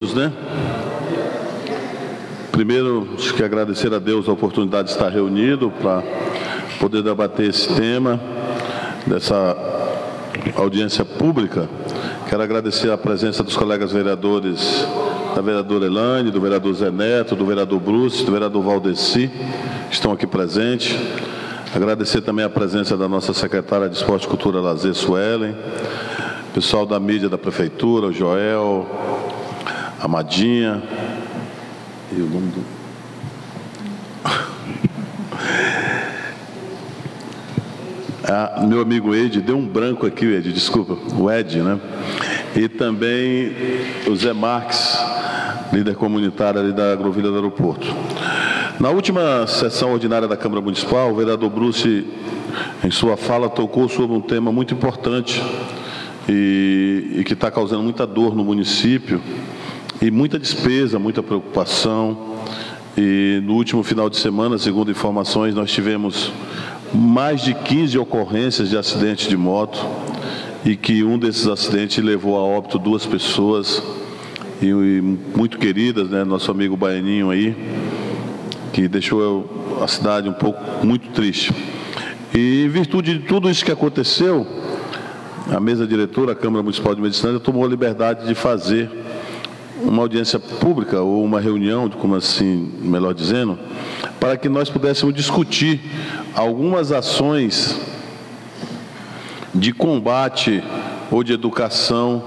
né? Primeiro, acho que agradecer a Deus a oportunidade de estar reunido para poder debater esse tema dessa audiência pública. Quero agradecer a presença dos colegas vereadores, da vereadora Elane, do vereador Zé Neto, do vereador Bruce, do vereador Valdeci, que estão aqui presentes. Agradecer também a presença da nossa secretária de Esporte, Cultura, Lazer, Suelen, pessoal da mídia da Prefeitura, o Joel, a Madinha, e o nome do... Ah, meu amigo Ed, deu um branco aqui, Ed, desculpa, o Ed, né? E também o Zé Marques, líder comunitário ali da Agrovilha do Aeroporto. Na última sessão ordinária da Câmara Municipal, o vereador Bruce, em sua fala, tocou sobre um tema muito importante e, e que está causando muita dor no município e muita despesa, muita preocupação. E no último final de semana, segundo informações, nós tivemos mais de 15 ocorrências de acidentes de moto e que um desses acidentes levou a óbito duas pessoas e, e muito queridas, né, nosso amigo Baianinho aí, que deixou a cidade um pouco muito triste. E em virtude de tudo isso que aconteceu, a mesa diretora, a Câmara Municipal de Medicina, tomou a liberdade de fazer uma audiência pública ou uma reunião, como assim, melhor dizendo, para que nós pudéssemos discutir algumas ações de combate ou de educação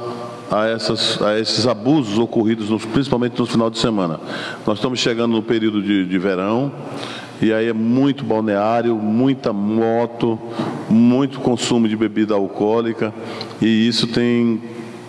a, essas, a esses abusos ocorridos, no, principalmente no final de semana. Nós estamos chegando no período de, de verão, e aí é muito balneário, muita moto, muito consumo de bebida alcoólica, e isso tem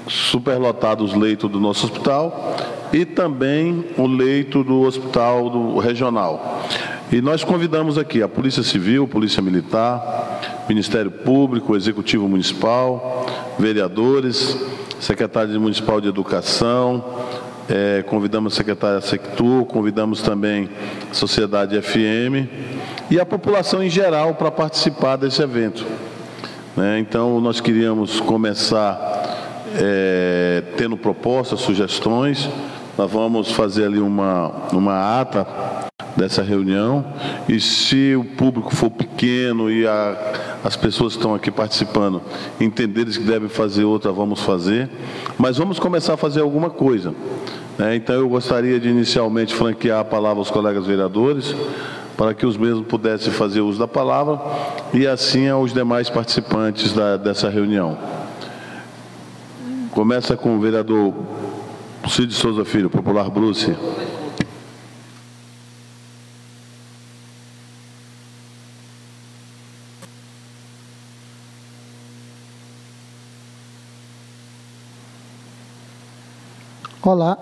superlotado os leitos do nosso hospital e também o leito do hospital do regional. E nós convidamos aqui a Polícia Civil, Polícia Militar, Ministério Público, Executivo Municipal, vereadores, Secretaria Municipal de Educação, é, convidamos a secretária Sectur, convidamos também a Sociedade FM e a população em geral para participar desse evento. Né? Então, nós queríamos começar é, tendo propostas, sugestões. Nós vamos fazer ali uma, uma ata dessa reunião e se o público for pequeno e a, as pessoas que estão aqui participando entenderem que devem fazer outra, vamos fazer. Mas vamos começar a fazer alguma coisa. Né? Então eu gostaria de inicialmente franquear a palavra aos colegas vereadores para que os mesmos pudessem fazer uso da palavra e assim aos demais participantes da, dessa reunião. Começa com o vereador Cid Souza Filho, popular Bruce. Olá.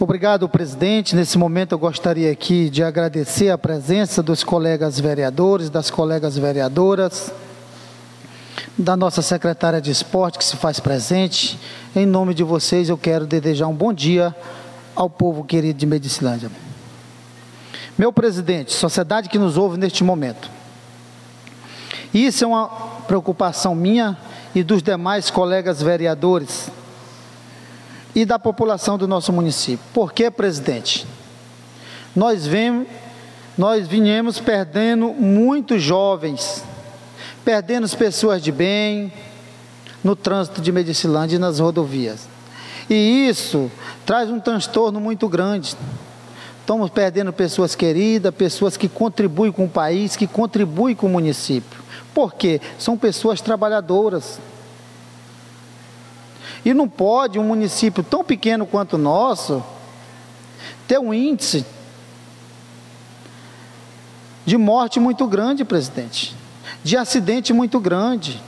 Obrigado, presidente. Nesse momento eu gostaria aqui de agradecer a presença dos colegas vereadores, das colegas vereadoras, da nossa secretária de esporte que se faz presente. Em nome de vocês, eu quero desejar um bom dia ao povo querido de Medicilândia. Meu presidente, sociedade que nos ouve neste momento. Isso é uma preocupação minha e dos demais colegas vereadores e da população do nosso município. Por que, presidente? Nós vemos, nós vinhamos perdendo muitos jovens perdendo as pessoas de bem no trânsito de Medicilândia e nas rodovias. E isso traz um transtorno muito grande. Estamos perdendo pessoas queridas, pessoas que contribuem com o país, que contribuem com o município. Por quê? São pessoas trabalhadoras. E não pode um município tão pequeno quanto o nosso ter um índice de morte muito grande, presidente de acidente muito grande.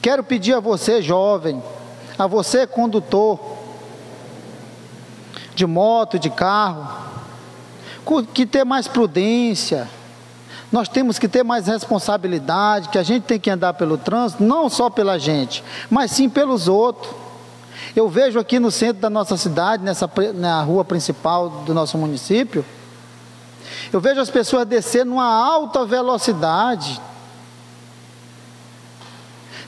Quero pedir a você, jovem, a você, condutor de moto, de carro, que ter mais prudência. Nós temos que ter mais responsabilidade, que a gente tem que andar pelo trânsito, não só pela gente, mas sim pelos outros. Eu vejo aqui no centro da nossa cidade, nessa na rua principal do nosso município, eu vejo as pessoas descendo numa alta velocidade,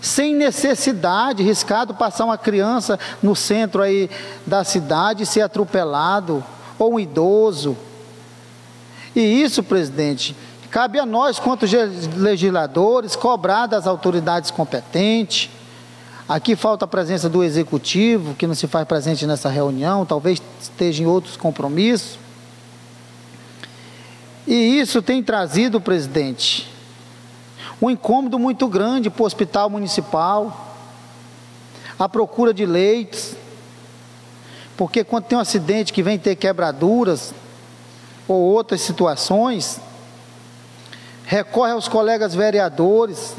sem necessidade, riscado passar uma criança no centro aí da cidade e ser atropelado, ou um idoso. E isso, presidente, cabe a nós, quanto legisladores, cobrar das autoridades competentes. Aqui falta a presença do executivo, que não se faz presente nessa reunião, talvez esteja em outros compromissos. E isso tem trazido, presidente, um incômodo muito grande para o hospital municipal, a procura de leitos, porque quando tem um acidente que vem ter quebraduras ou outras situações, recorre aos colegas vereadores,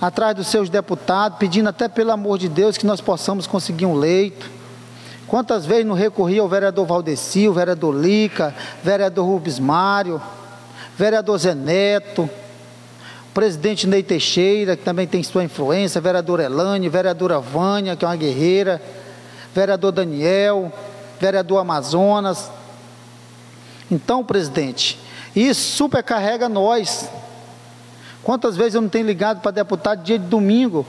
atrás dos seus deputados, pedindo até pelo amor de Deus que nós possamos conseguir um leito. Quantas vezes não recorri ao vereador Valdeci, o vereador Lica, vereador Rubens Mário, vereador Zé Neto, presidente Ney Teixeira, que também tem sua influência, vereadora Elane, vereadora Vânia, que é uma guerreira, vereador Daniel, vereador Amazonas. Então, presidente, isso supercarrega nós. Quantas vezes eu não tenho ligado para deputado dia de domingo,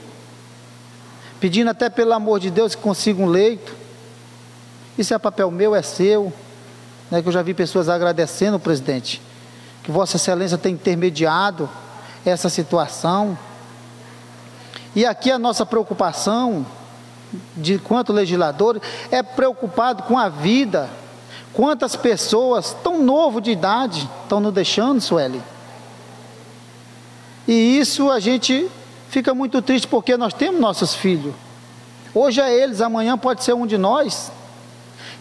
pedindo até pelo amor de Deus que consiga um leito. Isso é papel meu, é seu. Né, que eu já vi pessoas agradecendo, presidente, que Vossa Excelência tem intermediado essa situação. E aqui a nossa preocupação, de quanto legislador, é preocupado com a vida. Quantas pessoas tão novo de idade estão nos deixando, Sueli? E isso a gente fica muito triste porque nós temos nossos filhos. Hoje é eles, amanhã pode ser um de nós.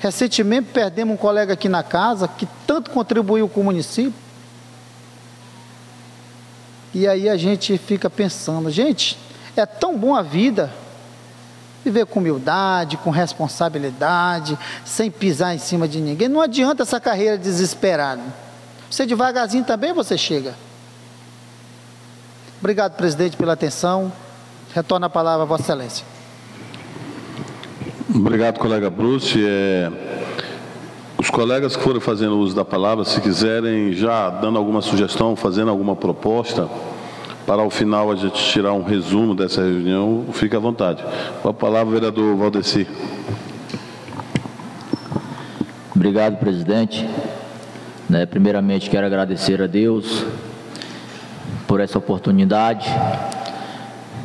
Recentemente perdemos um colega aqui na casa que tanto contribuiu com o município. E aí a gente fica pensando, gente, é tão bom a vida, viver com humildade, com responsabilidade, sem pisar em cima de ninguém. Não adianta essa carreira desesperada. Você devagarzinho também você chega. Obrigado, presidente, pela atenção. Retorna a palavra a Vossa Excelência. Obrigado, colega Bruce. É, os colegas que forem fazendo uso da palavra, se quiserem já dando alguma sugestão, fazendo alguma proposta, para ao final a gente tirar um resumo dessa reunião, fique à vontade. Com a palavra, vereador Valdeci. Obrigado, presidente. Né, primeiramente, quero agradecer a Deus por essa oportunidade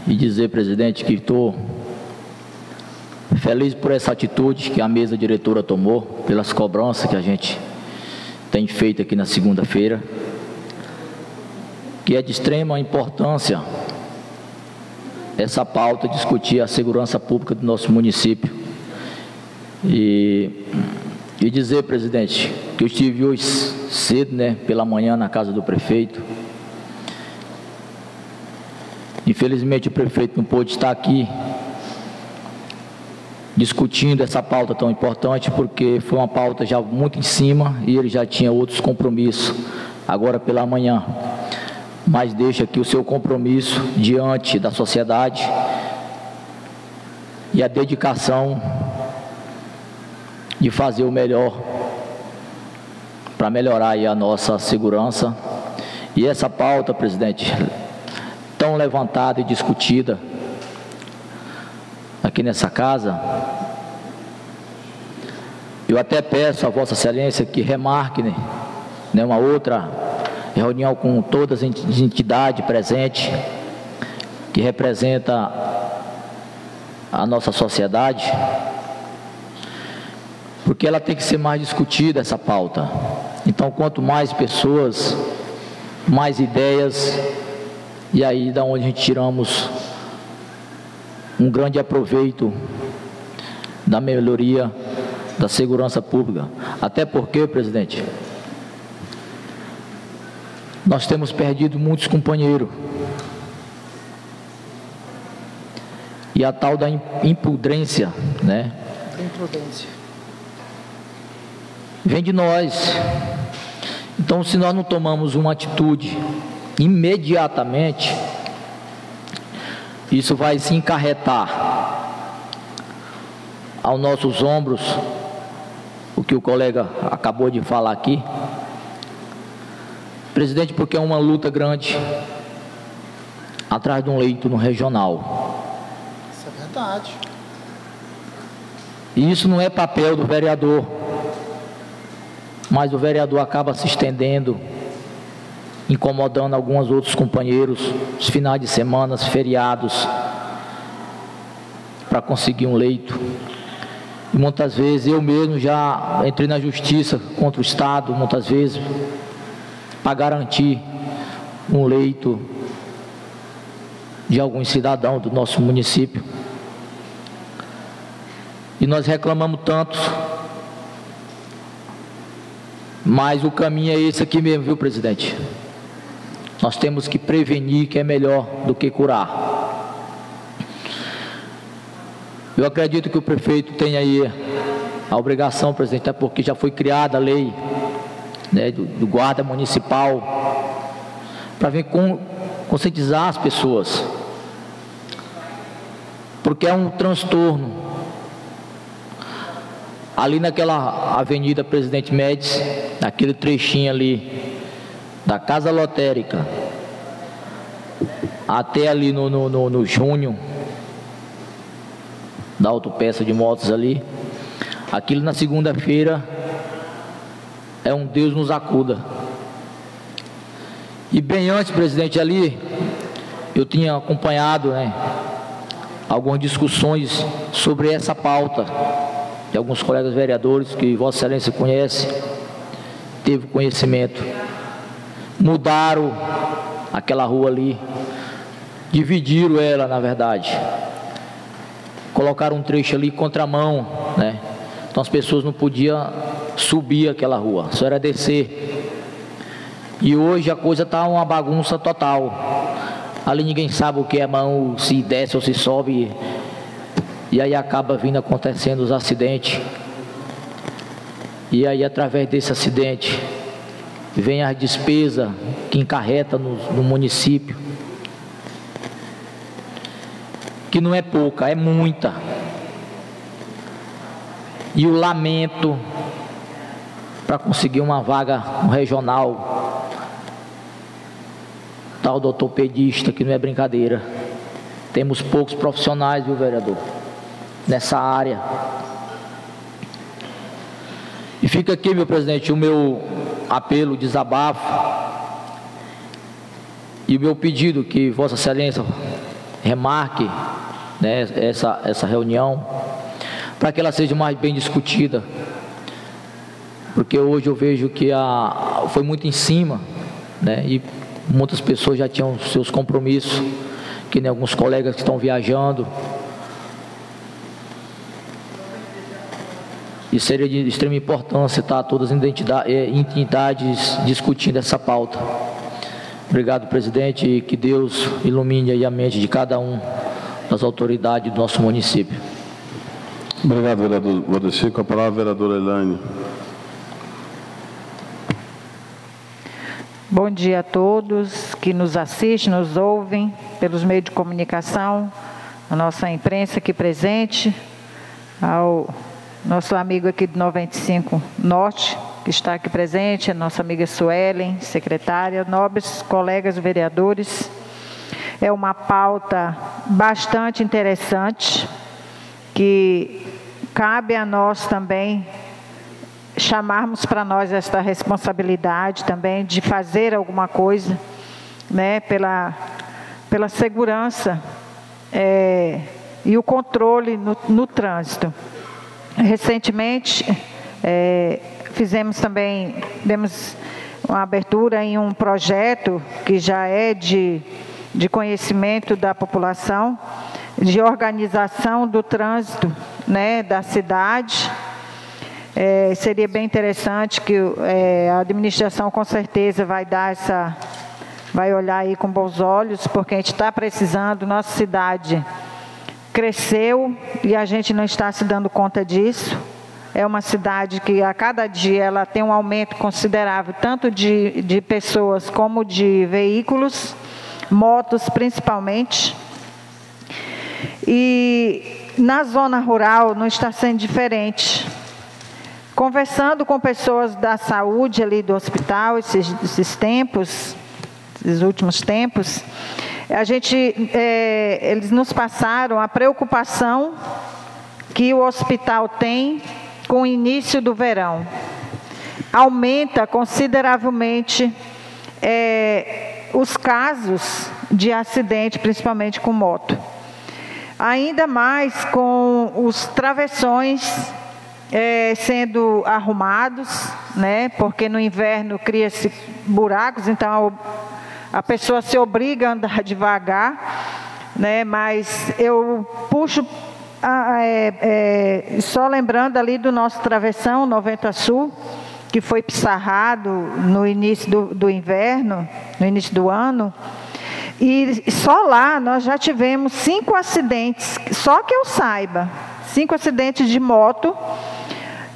e dizer, presidente, que estou Feliz por essa atitude que a mesa diretora tomou, pelas cobranças que a gente tem feito aqui na segunda-feira, que é de extrema importância essa pauta discutir a segurança pública do nosso município. E, e dizer, presidente, que eu estive hoje cedo, né, pela manhã na casa do prefeito. Infelizmente o prefeito não pôde estar aqui discutindo essa pauta tão importante, porque foi uma pauta já muito em cima e ele já tinha outros compromissos agora pela manhã. Mas deixa aqui o seu compromisso diante da sociedade e a dedicação de fazer o melhor para melhorar a nossa segurança. E essa pauta, presidente, tão levantada e discutida, aqui nessa casa, eu até peço a Vossa Excelência que remarque né, né, uma outra reunião com todas as entidades presentes, que representa a nossa sociedade, porque ela tem que ser mais discutida, essa pauta. Então, quanto mais pessoas, mais ideias, e aí da onde a gente tiramos um grande aproveito da melhoria da segurança pública. Até porque, presidente, nós temos perdido muitos companheiros. E a tal da imprudência, né? Imprudência. Vem de nós. Então, se nós não tomamos uma atitude imediatamente, isso vai se encarretar aos nossos ombros, o que o colega acabou de falar aqui. Presidente, porque é uma luta grande. atrás de um leito no regional. Isso é verdade. E isso não é papel do vereador, mas o vereador acaba se estendendo, incomodando alguns outros companheiros, os finais de semana, feriados, para conseguir um leito. E muitas vezes eu mesmo já entrei na justiça contra o Estado, muitas vezes, para garantir um leito de alguns cidadãos do nosso município. E nós reclamamos tanto. Mas o caminho é esse aqui mesmo, viu, presidente? Nós temos que prevenir, que é melhor do que curar. Eu acredito que o prefeito tem aí a obrigação, presidente, até porque já foi criada a lei né, do, do guarda municipal para vir com, conscientizar as pessoas. Porque é um transtorno ali naquela Avenida Presidente Médici, naquele trechinho ali da Casa Lotérica até ali no, no, no, no Júnior, da autopeça de motos ali, aquilo na segunda-feira é um Deus nos acuda. E bem antes, presidente, ali, eu tinha acompanhado né, algumas discussões sobre essa pauta de alguns colegas vereadores que Vossa Excelência conhece, teve conhecimento. Mudaram aquela rua ali, dividiram ela, na verdade. Colocaram um trecho ali contramão, né? Então as pessoas não podiam subir aquela rua, só era descer. E hoje a coisa está uma bagunça total. Ali ninguém sabe o que é mão, se desce ou se sobe. E aí acaba vindo acontecendo os acidentes. E aí através desse acidente vem a despesa que encarreta no, no município. Que não é pouca, é muita. E o lamento para conseguir uma vaga regional. Tal doutor pedista que não é brincadeira. Temos poucos profissionais, viu, vereador? nessa área. E fica aqui, meu presidente, o meu apelo, desabafo e o meu pedido que Vossa Excelência remarque né, essa, essa reunião para que ela seja mais bem discutida. Porque hoje eu vejo que a, foi muito em cima, né, e muitas pessoas já tinham seus compromissos, que nem alguns colegas que estão viajando, e seria de extrema importância estar todas as eh, entidades discutindo essa pauta. Obrigado, presidente, e que Deus ilumine a mente de cada um das autoridades do nosso município. Obrigado, vereador Valdeci. Com a palavra, a vereadora Elaine. Bom dia a todos que nos assistem, nos ouvem pelos meios de comunicação, a nossa imprensa aqui presente, ao nosso amigo aqui do 95 Norte, que está aqui presente, a nossa amiga Suelen, secretária, nobres colegas vereadores. É uma pauta bastante interessante, que cabe a nós também chamarmos para nós esta responsabilidade também de fazer alguma coisa, né, pela, pela segurança é, e o controle no, no trânsito. Recentemente, é, fizemos também, demos uma abertura em um projeto que já é de, de conhecimento da população, de organização do trânsito né, da cidade. É, seria bem interessante que é, a administração com certeza vai dar essa, vai olhar aí com bons olhos, porque a gente está precisando, nossa cidade cresceu e a gente não está se dando conta disso. É uma cidade que a cada dia ela tem um aumento considerável, tanto de, de pessoas como de veículos, motos principalmente. E na zona rural não está sendo diferente. Conversando com pessoas da saúde ali do hospital, esses, esses tempos, esses últimos tempos, a gente, é, eles nos passaram a preocupação que o hospital tem com o início do verão. Aumenta consideravelmente é, os casos de acidente, principalmente com moto. Ainda mais com os travessões é, sendo arrumados, né? Porque no inverno cria-se buracos, então a pessoa se obriga a andar devagar, né? Mas eu puxo é, é, só lembrando ali do nosso travessão 90 Sul, que foi pissarrado no início do, do inverno, no início do ano. E só lá nós já tivemos cinco acidentes, só que eu saiba, cinco acidentes de moto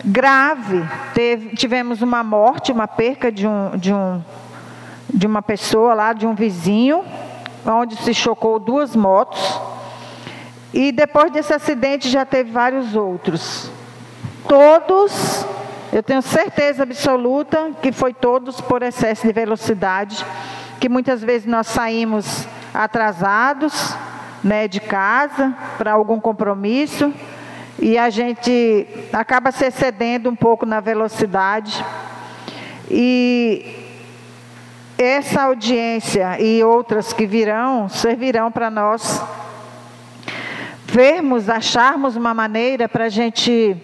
grave. Teve, tivemos uma morte, uma perca de, um, de, um, de uma pessoa lá, de um vizinho, onde se chocou duas motos. E depois desse acidente já teve vários outros. Todos, eu tenho certeza absoluta que foi todos por excesso de velocidade, que muitas vezes nós saímos atrasados, né, de casa para algum compromisso e a gente acaba se excedendo um pouco na velocidade. E essa audiência e outras que virão servirão para nós vermos, acharmos uma maneira para a gente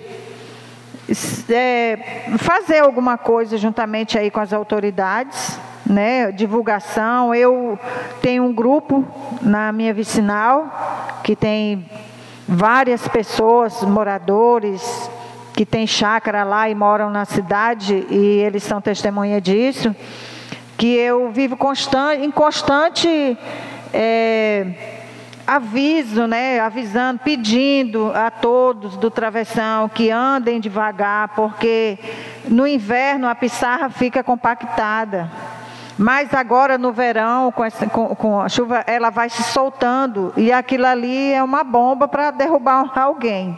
é, fazer alguma coisa juntamente aí com as autoridades, né? Divulgação. Eu tenho um grupo na minha vicinal que tem várias pessoas, moradores que têm chácara lá e moram na cidade e eles são testemunha disso, que eu vivo constante, em constante é, aviso, né, avisando, pedindo a todos do travessão que andem devagar, porque no inverno a pissarra fica compactada. Mas agora no verão, com, essa, com, com, a chuva, ela vai se soltando e aquilo ali é uma bomba para derrubar alguém.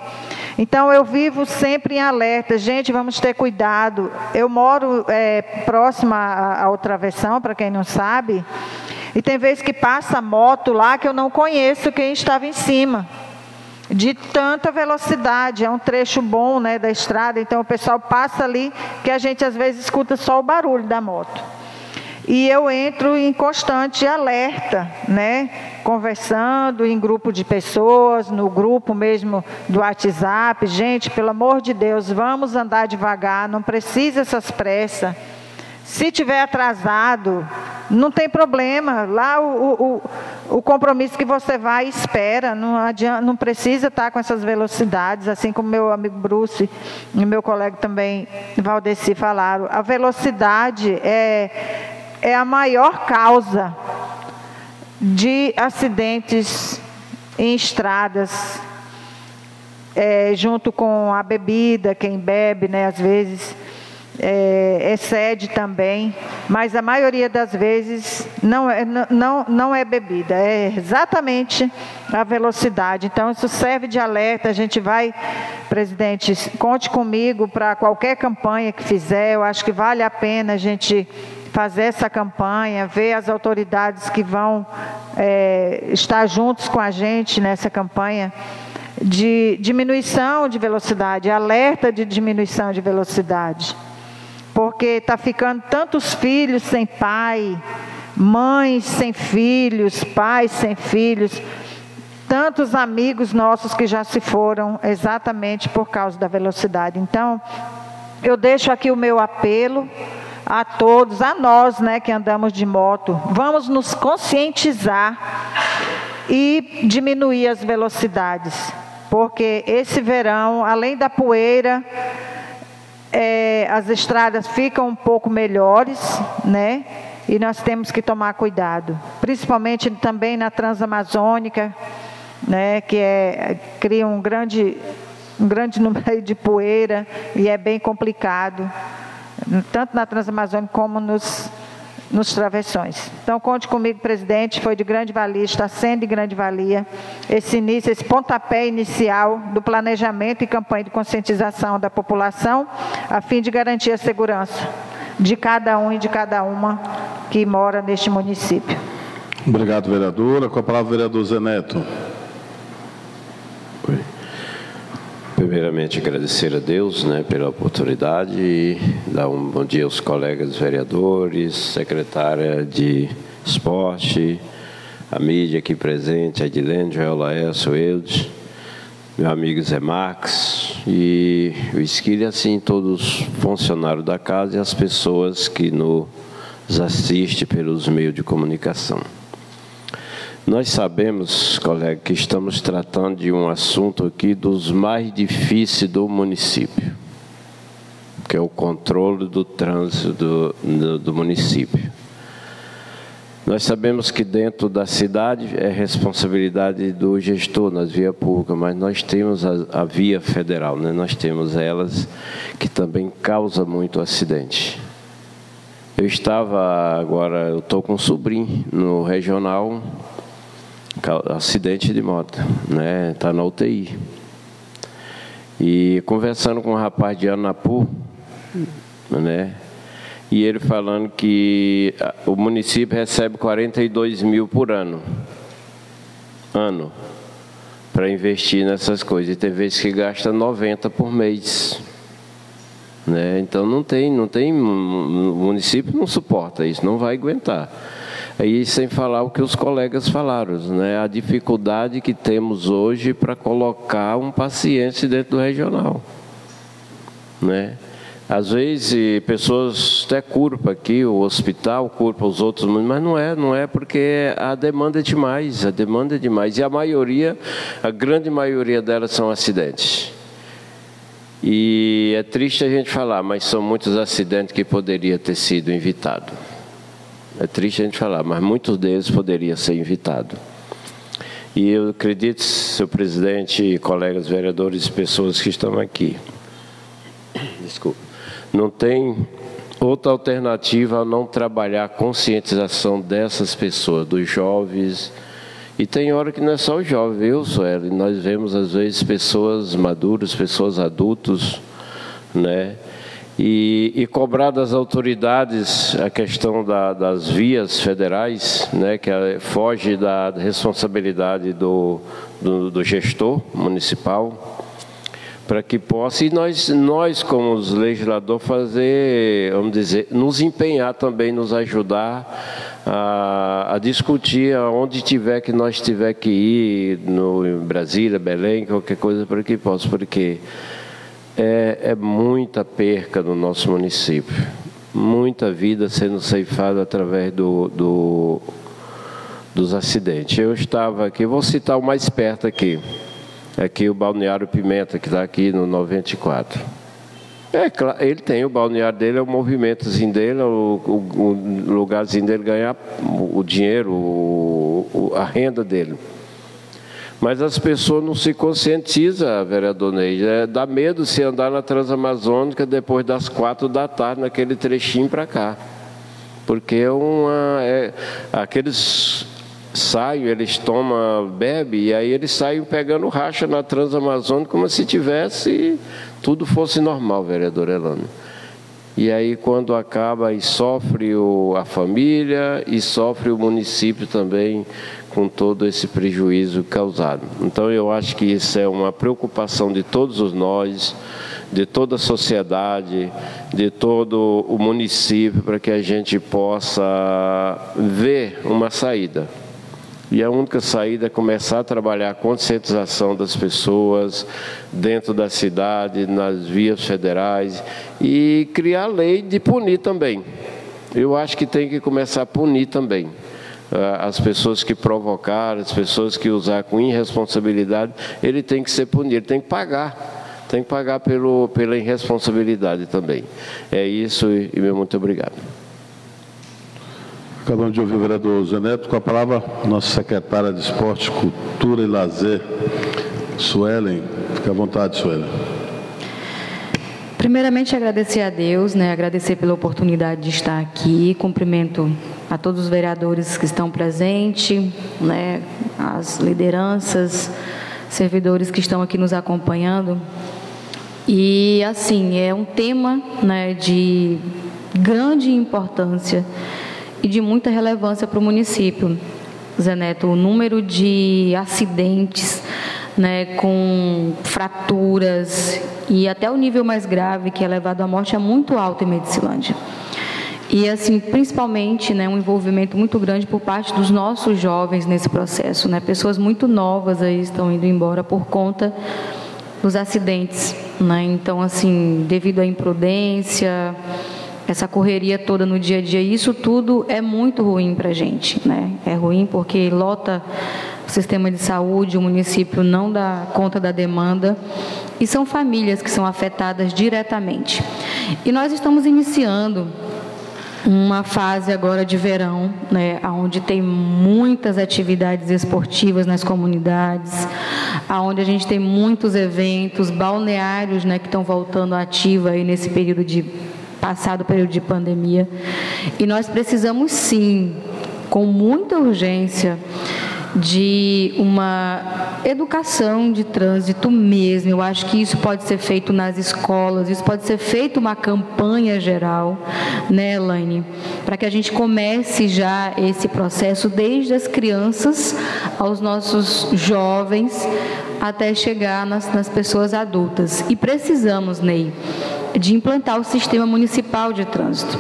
Então eu vivo sempre em alerta. Gente, vamos ter cuidado. Eu moro é, próxima ao travessão, para quem não sabe. E tem vezes que passa moto lá que eu não conheço quem estava em cima. De tanta velocidade, é um trecho bom né, da estrada, então o pessoal passa ali que a gente às vezes escuta só o barulho da moto. E eu entro em constante alerta, né? Conversando em grupo de pessoas, no grupo mesmo do WhatsApp. Gente, pelo amor de Deus, vamos andar devagar, não precisa essas pressas. Se tiver atrasado, não tem problema. Lá o, o, o compromisso que você vai espera. Não, adianta, não precisa estar com essas velocidades, assim como meu amigo Bruce e meu colega também, Valdeci, falaram. A velocidade é, é a maior causa de acidentes em estradas, é, junto com a bebida, quem bebe, né, às vezes é, excede também, mas a maioria das vezes não é, não, não é bebida, é exatamente a velocidade. Então, isso serve de alerta. A gente vai, presidente, conte comigo para qualquer campanha que fizer, eu acho que vale a pena a gente fazer essa campanha, ver as autoridades que vão é, estar juntos com a gente nessa campanha de diminuição de velocidade, alerta de diminuição de velocidade. Porque está ficando tantos filhos sem pai, mães sem filhos, pais sem filhos, tantos amigos nossos que já se foram exatamente por causa da velocidade. Então, eu deixo aqui o meu apelo a todos, a nós, né, que andamos de moto, vamos nos conscientizar e diminuir as velocidades, porque esse verão, além da poeira, é, as estradas ficam um pouco melhores, né? E nós temos que tomar cuidado, principalmente também na Transamazônica, né? Que é, cria um grande, um grande número de poeira e é bem complicado tanto na Transamazônica como nos, nos travessões. Então, conte comigo, presidente, foi de grande valia, está sendo de grande valia esse início, esse pontapé inicial do planejamento e campanha de conscientização da população, a fim de garantir a segurança de cada um e de cada uma que mora neste município. Obrigado, vereadora. Com a palavra, vereador Zé Neto. Oi. Primeiramente, agradecer a Deus né, pela oportunidade e dar um bom dia aos colegas vereadores, secretária de esporte, a mídia aqui presente, a Edilene, Joel Laércio, Eudes, meu amigo Zé Max e o Esquilha, assim, todos os funcionários da casa e as pessoas que nos assistem pelos meios de comunicação. Nós sabemos, colega, que estamos tratando de um assunto aqui dos mais difíceis do município, que é o controle do trânsito do, do, município. Nós sabemos que dentro da cidade é responsabilidade do gestor nas vias públicas, mas nós temos a, a via federal, né? nós temos elas que também causa muito acidente. Eu estava agora, eu estou com um sobrinho no regional, acidente de moto, né? Está na UTI. E conversando com um rapaz de Anapu, né? E ele falando que o município recebe 42 mil por ano. Ano. Para investir nessas coisas. E tem vezes que gasta 90 por mês. Né? Então não tem, não tem. O município não suporta isso, não vai aguentar. Aí sem falar o que os colegas falaram, né? A dificuldade que temos hoje para colocar um paciente dentro do regional, né? Às vezes pessoas até culpam aqui o hospital, culpam os outros, mas não é, não é porque a demanda é demais, a demanda é demais e a maioria, a grande maioria delas são acidentes. E é triste a gente falar, mas são muitos acidentes que poderia ter sido evitado. É triste a gente falar, mas muitos deles poderiam ser evitados. E eu acredito, seu presidente, colegas vereadores e pessoas que estão aqui. Desculpa. Não tem outra alternativa a não trabalhar a conscientização dessas pessoas, dos jovens. E tem hora que não é só o jovem, viu, Sueli? Nós vemos, às vezes, pessoas maduras, pessoas adultos, né? E, e, cobrar das autoridades a questão da, das vias federais, né, que foge da responsabilidade do, do, do gestor municipal, para que possa, e nós, nós como os legisladores, fazer, vamos dizer, nos empenhar também, nos ajudar a, a discutir aonde tiver que nós tiver que ir, no em Brasília, Belém, qualquer coisa, para que possa, porque é, é muita perca no nosso município. Muita vida sendo ceifada através do, do, dos acidentes. Eu estava aqui, vou citar o mais perto aqui. Aqui o Balneário Pimenta, que está aqui no 94. É, ele tem o balneário dele, é o movimentozinho dele, é o, o, o lugarzinho dele ganhar o dinheiro, o, a renda dele. Mas as pessoas não se conscientizam, vereador Ney. É, dá medo se andar na Transamazônica depois das quatro da tarde, naquele trechinho para cá. Porque é uma, é, aqueles saem, eles tomam, bebem, e aí eles saem pegando racha na Transamazônica como se tivesse tudo fosse normal, vereador Elano. E aí quando acaba e sofre o, a família e sofre o município também com todo esse prejuízo causado. Então eu acho que isso é uma preocupação de todos os nós, de toda a sociedade, de todo o município, para que a gente possa ver uma saída. E a única saída é começar a trabalhar a conscientização das pessoas dentro da cidade, nas vias federais e criar lei de punir também. Eu acho que tem que começar a punir também. Ah, as pessoas que provocaram, as pessoas que usaram com irresponsabilidade, ele tem que ser punido, ele tem que pagar. Tem que pagar pelo, pela irresponsabilidade também. É isso e, e meu muito obrigado. Acabamos de ouvir o vereador Zé Neto. Com a palavra, nossa secretária de Esporte, Cultura e Lazer, Suelen. Fique à vontade, Suelen. Primeiramente, agradecer a Deus, né, agradecer pela oportunidade de estar aqui. Cumprimento a todos os vereadores que estão presentes, né, as lideranças, servidores que estão aqui nos acompanhando. E, assim, é um tema né, de grande importância e de muita relevância para o município. Zé Neto, o número de acidentes né, com fraturas e até o nível mais grave, que é levado à morte, é muito alto em Medicilândia. E, assim, principalmente, né, um envolvimento muito grande por parte dos nossos jovens nesse processo. Né? Pessoas muito novas aí estão indo embora por conta dos acidentes. Né? Então, assim, devido à imprudência, essa correria toda no dia a dia, isso tudo é muito ruim para gente. Né? É ruim porque lota o sistema de saúde, o município não dá conta da demanda e são famílias que são afetadas diretamente. E nós estamos iniciando uma fase agora de verão, né, onde tem muitas atividades esportivas nas comunidades, onde a gente tem muitos eventos, balneários né, que estão voltando ativa aí nesse período de passado período de pandemia. E nós precisamos sim, com muita urgência, de uma educação de trânsito mesmo. Eu acho que isso pode ser feito nas escolas, isso pode ser feito uma campanha geral, né, Elaine? Para que a gente comece já esse processo desde as crianças aos nossos jovens até chegar nas, nas pessoas adultas. E precisamos, Ney, de implantar o sistema municipal de trânsito.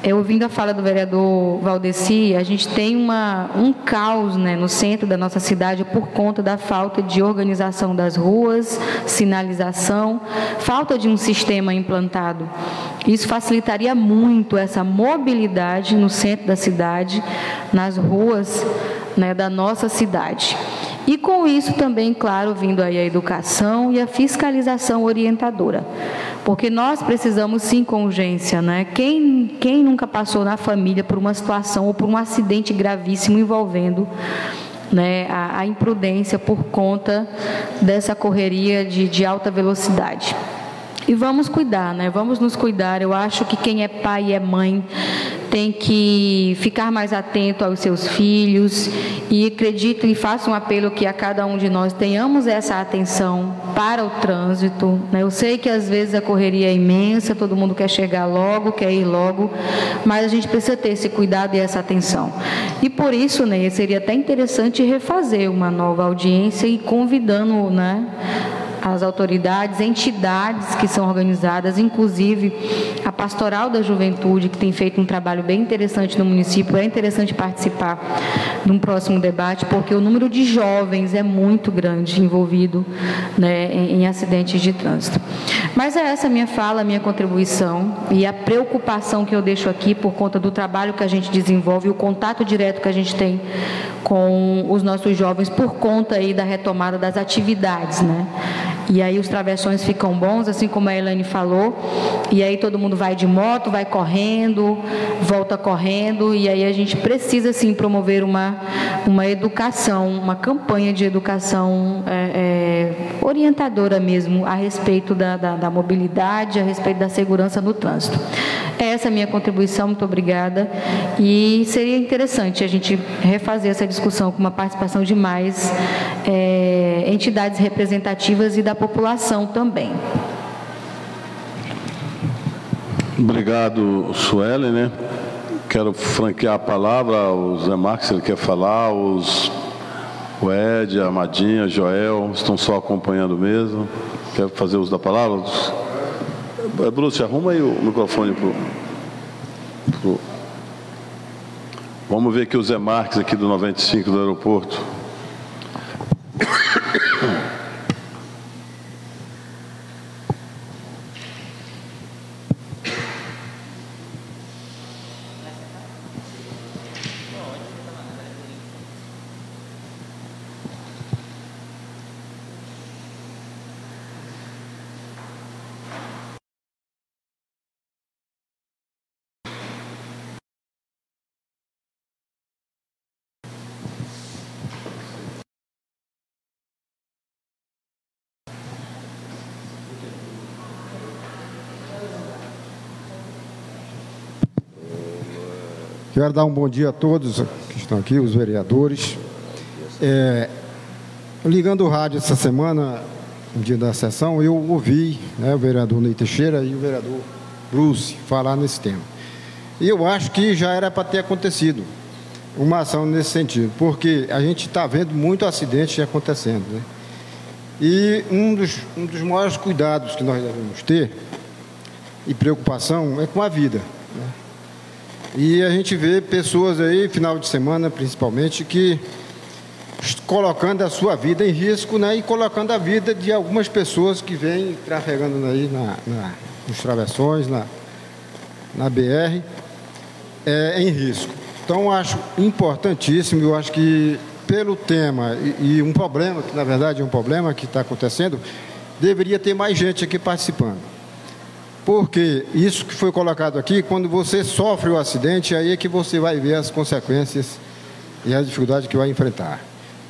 É, ouvindo a fala do vereador Valdeci, a gente tem uma, um caos né, no centro da nossa cidade por conta da falta de organização das ruas, sinalização, falta de um sistema implantado. Isso facilitaria muito essa mobilidade no centro da cidade, nas ruas né, da nossa cidade. E com isso também, claro, vindo aí a educação e a fiscalização orientadora. Porque nós precisamos sim com urgência, né? Quem, quem nunca passou na família por uma situação ou por um acidente gravíssimo envolvendo né, a, a imprudência por conta dessa correria de, de alta velocidade. E vamos cuidar, né? Vamos nos cuidar. Eu acho que quem é pai e é mãe tem que ficar mais atento aos seus filhos e acredito e faço um apelo que a cada um de nós tenhamos essa atenção para o trânsito. Né? Eu sei que às vezes a correria é imensa, todo mundo quer chegar logo, quer ir logo, mas a gente precisa ter esse cuidado e essa atenção. E por isso, né, seria até interessante refazer uma nova audiência e convidando, né, as autoridades, entidades que são organizadas, inclusive a Pastoral da Juventude, que tem feito um trabalho bem interessante no município. É interessante participar num próximo debate, porque o número de jovens é muito grande envolvido né, em, em acidentes de trânsito. Mas é essa a minha fala, a minha contribuição e a preocupação que eu deixo aqui por conta do trabalho que a gente desenvolve, o contato direto que a gente tem com os nossos jovens por conta aí da retomada das atividades, né? E aí os travessões ficam bons, assim como a Elaine falou. E aí todo mundo vai de moto, vai correndo, volta correndo. E aí a gente precisa sim promover uma, uma educação, uma campanha de educação é, é, orientadora mesmo a respeito da, da, da mobilidade, a respeito da segurança no trânsito. Essa é a minha contribuição, muito obrigada. E seria interessante a gente refazer essa discussão com uma participação de mais é, entidades representativas e da população também. Obrigado, Suelen, né? Quero franquear a palavra ao Zé Marques, ele quer falar, os, o Ed, a Amadinha, Joel, estão só acompanhando mesmo. Quer fazer uso da palavra? É, Bruce, arruma aí o microfone pro, pro... Vamos ver aqui o Zé Marques aqui do 95 do aeroporto. Quero dar um bom dia a todos que estão aqui, os vereadores. É, ligando o rádio essa semana, no dia da sessão, eu ouvi né, o vereador Ney Teixeira e o vereador Bruce falar nesse tema. E eu acho que já era para ter acontecido. uma ação nesse sentido, porque a gente está vendo muito acidente acontecendo. Né? E um dos, um dos maiores cuidados que nós devemos ter e preocupação é com a vida. Né? E a gente vê pessoas aí, final de semana principalmente, que colocando a sua vida em risco né, e colocando a vida de algumas pessoas que vêm trafegando aí na, na, nos travessões, na, na BR, é, em risco. Então, acho importantíssimo, eu acho que pelo tema e, e um problema, que na verdade é um problema que está acontecendo, deveria ter mais gente aqui participando. Porque isso que foi colocado aqui, quando você sofre o acidente, aí é que você vai ver as consequências e as dificuldades que vai enfrentar.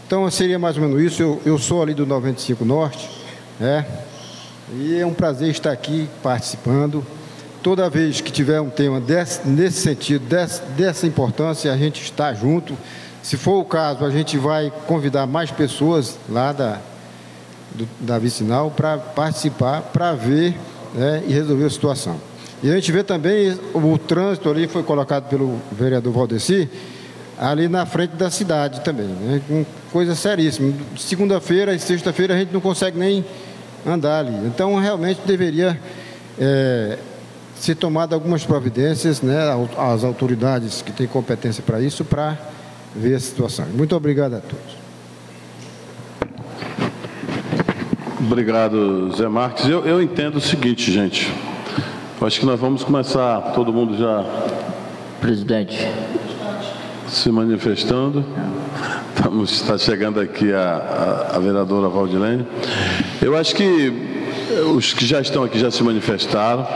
Então seria mais ou menos isso. Eu, eu sou ali do 95 Norte, né? E é um prazer estar aqui participando. Toda vez que tiver um tema desse, nesse sentido, desse, dessa importância, a gente está junto. Se for o caso, a gente vai convidar mais pessoas lá da, do, da vicinal para participar, para ver né, e resolver a situação. E a gente vê também o trânsito ali, foi colocado pelo vereador Valdeci, ali na frente da cidade também. Né? Coisa seríssima. Segunda-feira e sexta-feira a gente não consegue nem andar ali. Então, realmente deveria é, ser tomada algumas providências, né, as autoridades que têm competência para isso, para ver a situação. Muito obrigado a todos. Obrigado, Zé Marques. Eu, eu entendo o seguinte, gente. Eu acho que nós vamos começar, todo mundo já. Presidente, se manifestando. Estamos, está chegando aqui a, a, a vereadora Valdilene. Eu acho que os que já estão aqui já se manifestaram.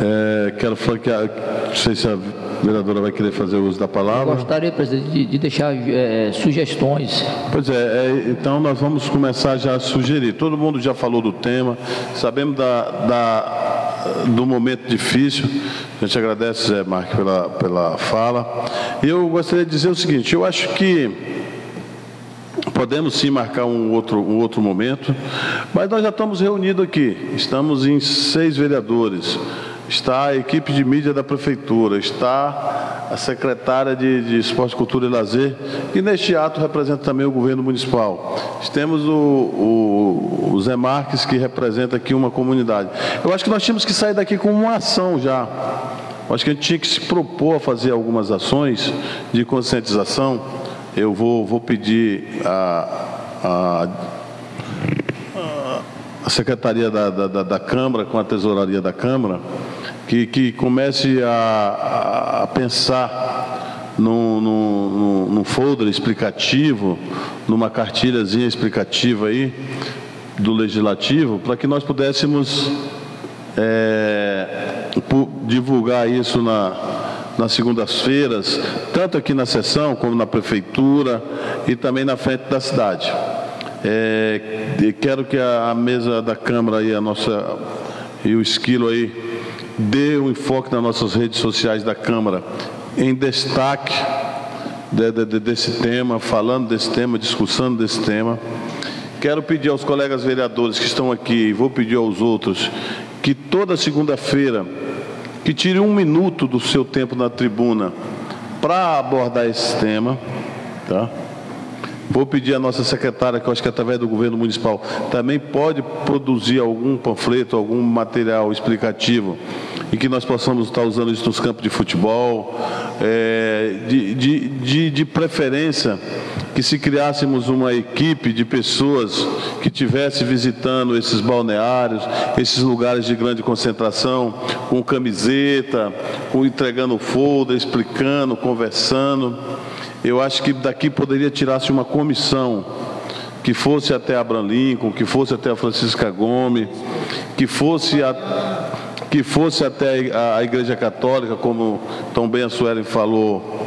É, quero falar que, a, não sei se a vereadora vai querer fazer uso da palavra. Gostaria, presidente, de, de deixar é, sugestões. Pois é, é, então nós vamos começar já a sugerir. Todo mundo já falou do tema, sabemos da, da, do momento difícil. A gente agradece, Zé Marques, pela, pela fala. E eu gostaria de dizer o seguinte: eu acho que podemos sim marcar um outro, um outro momento, mas nós já estamos reunidos aqui. Estamos em seis vereadores está a equipe de mídia da prefeitura, está a secretária de, de Esporte, Cultura e Lazer, e neste ato representa também o governo municipal. Temos o, o, o Zé Marques, que representa aqui uma comunidade. Eu acho que nós tínhamos que sair daqui com uma ação já. Eu acho que a gente tinha que se propor a fazer algumas ações de conscientização. Eu vou, vou pedir a, a a Secretaria da, da, da, Câmara, com a Tesouraria da Câmara, que, que comece a, a pensar num, num, num folder explicativo, numa cartilhazinha explicativa aí do Legislativo, para que nós pudéssemos é, divulgar isso na, nas segundas-feiras, tanto aqui na sessão como na prefeitura e também na frente da cidade. É, quero que a mesa da Câmara e a nossa e o esquilo aí dê um enfoque nas nossas redes sociais da Câmara em destaque de, de, desse tema, falando desse tema, discussando desse tema. Quero pedir aos colegas vereadores que estão aqui, e vou pedir aos outros, que toda segunda-feira, que tire um minuto do seu tempo na tribuna para abordar esse tema, tá? Vou pedir à nossa secretária, que eu acho que através do governo municipal também pode produzir algum panfleto, algum material explicativo e que nós possamos estar usando isso nos campos de futebol, é, de, de, de, de preferência que se criássemos uma equipe de pessoas que estivesse visitando esses balneários, esses lugares de grande concentração, com camiseta, com entregando folder, explicando, conversando. Eu acho que daqui poderia tirar-se uma comissão que fosse até Abraham Lincoln, que fosse até a Francisca Gomes, que fosse, a, que fosse até a, a Igreja Católica, como tão bem a Suelen falou,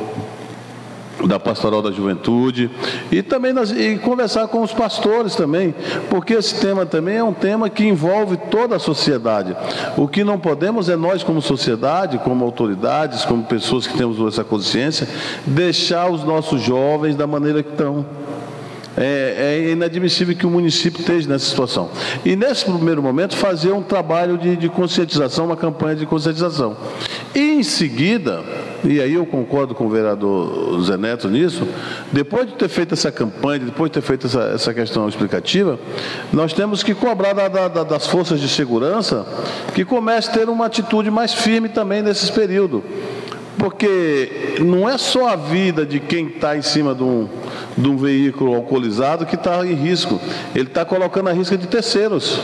da Pastoral da Juventude e também nas, e conversar com os pastores também, porque esse tema também é um tema que envolve toda a sociedade. O que não podemos é nós como sociedade, como autoridades, como pessoas que temos essa consciência, deixar os nossos jovens da maneira que estão. É, é, inadmissível que o município esteja nessa situação. E nesse primeiro momento, fazer um trabalho de, de conscientização, uma campanha de conscientização. E em seguida, e aí eu concordo com o vereador Zé Neto nisso, depois de ter feito essa campanha, depois de ter feito essa, essa questão explicativa, nós temos que cobrar da, da, das forças de segurança que comece a ter uma atitude mais firme também nesses períodos. Porque não é só a vida de quem está em cima de um, de um veículo alcoolizado que está em risco, ele está colocando a risco de terceiros.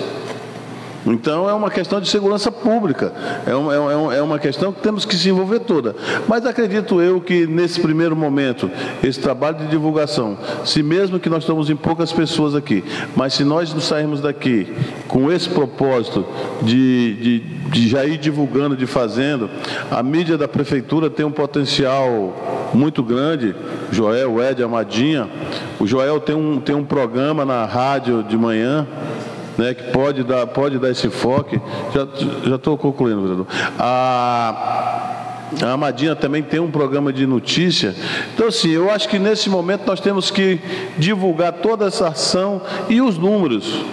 Então é uma questão de segurança pública, é uma, é, é uma questão que temos que se envolver toda. Mas acredito eu que nesse primeiro momento, esse trabalho de divulgação, se mesmo que nós estamos em poucas pessoas aqui, mas se nós não sairmos daqui com esse propósito de, de, de já ir divulgando, de fazendo, a mídia da prefeitura tem um potencial muito grande, Joel, Ed, Amadinha, o Joel tem um, tem um programa na rádio de manhã, né, que pode dar, pode dar esse enfoque. Já estou concluindo, vereador. A, a Amadinha também tem um programa de notícia. Então, assim, eu acho que nesse momento nós temos que divulgar toda essa ação e os números.